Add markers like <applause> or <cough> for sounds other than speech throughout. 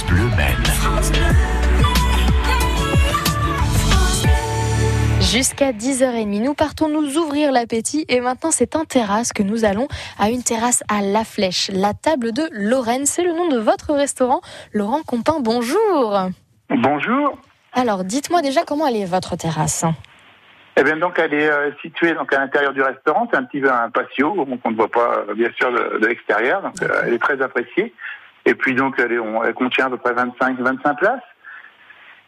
France Bleu Maine. Jusqu'à 10h30, nous partons nous ouvrir l'appétit et maintenant c'est en terrasse que nous allons à une terrasse à La Flèche, la table de Lorraine. C'est le nom de votre restaurant. Laurent Compin, bonjour. Bonjour. Alors dites-moi déjà comment elle est votre terrasse Eh bien donc elle est euh, située donc à l'intérieur du restaurant, c'est un petit peu un patio, donc on ne voit pas euh, bien sûr de, de l'extérieur, donc euh, elle est très appréciée. Et puis donc elle, est, on- elle contient à peu près 25-25 places.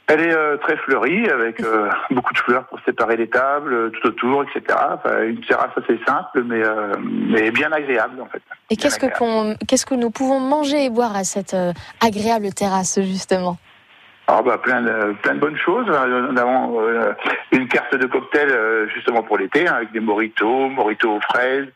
Elle est euh, très fleurie avec euh, beaucoup de fleurs pour séparer les tables euh, tout autour, etc. Enfin, une terrasse assez simple mais, mais bien agréable en fait. Et qu'est-ce que, qu'on- qu'est-ce que nous pouvons manger et boire à cette agréable terrasse justement? Alors bah, plein de plein de bonnes choses. Nous avons une carte de cocktail justement pour l'été hein, avec des mojitos, mojitos aux fraises,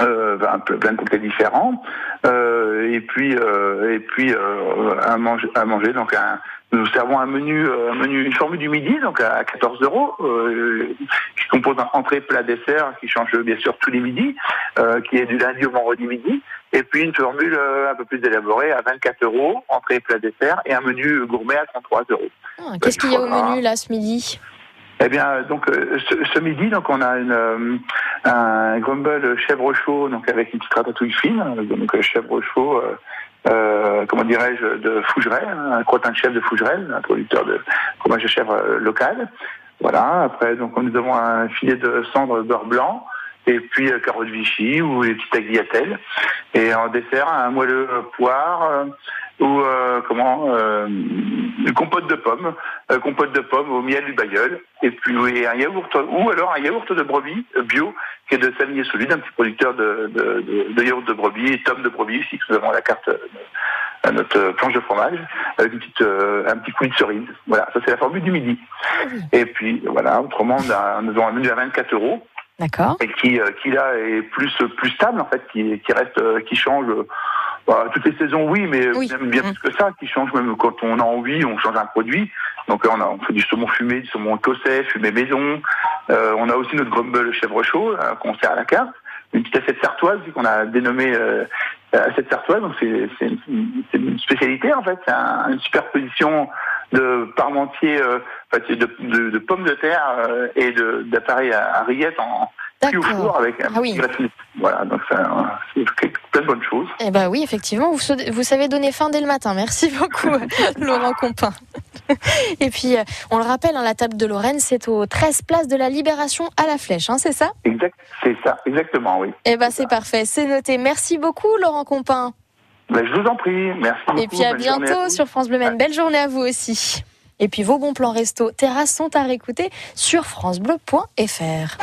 euh, ben, ple- plein de cocktails différents. Euh, et puis euh, et puis euh, à manger à manger donc un nous servons un menu, euh, un menu, une formule du midi, donc à 14 euros, euh, qui compose un entrée, plat, dessert, qui change bien sûr tous les midis, euh, qui est du lundi au vendredi midi, et puis une formule un peu plus élaborée à 24 euros, entrée, plat, dessert, et un menu gourmet à 33 euros. Ah, Qu'est-ce qu'il y a au menu là ce midi? Eh bien, donc euh, ce, midi, donc on a euh, un grumble chèvre chaud, donc avec une petite ratatouille fine, euh, donc euh, chèvre chaud, euh, euh, comment dirais-je, de Fougerel, hein, un crottin de chèvre de Fougerel, un producteur de fromage de chèvre euh, local. Voilà. Après, donc nous avons un filet de cendre beurre blanc. Et puis euh, carottes Vichy ou les petites tagliatelles. Et en dessert, un moelleux euh, poire euh, ou euh, comment euh, une compote de pommes, euh, compote de pommes au miel du bailleul. Et puis un yaourt ou alors un yaourt de brebis euh, bio qui est de Savigny Solide, un petit producteur de, de, de, de yaourt de brebis et tomes de brebis aussi que nous avons à la carte euh, à notre planche de fromage avec une petite, euh, un petit coulis de cerise. Voilà, ça c'est la formule du midi. Et puis voilà, autrement on a, nous avons un menu à 24 euros D'accord. et qui, euh, qui là est plus plus stable en fait, qui, qui reste, euh, qui change. Bah, toutes les saisons, oui, mais Oui. même bien Mm. plus que ça, qui change même quand on a envie, on change un produit. Donc euh, on, a, on fait du saumon fumé, du saumon écossais, fumé maison. Euh, on a aussi notre grumble chèvre chaud euh, qu'on sert à la carte. Une petite assiette sartoise qu'on a dénommé euh, assiette sartoise. Donc c'est c'est une, c'est une spécialité en fait. C'est un- une superposition de parmentier, euh, de, de, de pommes de terre euh, et de- d'appareils à, à rillettes en cuit au D'accord. four avec un Ah oui. Voilà, donc c'est plein de bonnes choses. Eh ben oui, effectivement, vous, sa- vous savez donner faim dès le matin. Merci beaucoup, <laughs> Laurent Compin. Et puis, euh, on le rappelle, hein, la table de Lorraine, c'est au 13 place de la Libération à la Flèche, hein, c'est ça? Exact, c'est ça, exactement, oui. Eh ben c'est parfait, c'est noté. Merci beaucoup, Laurent Compin. Ben, je vous en prie, merci beaucoup. Et puis à bientôt sur France Bleu Maine. Belle journée à vous aussi. Et puis vos bons plans resto terrasse sont à réécouter sur francebleu.fr.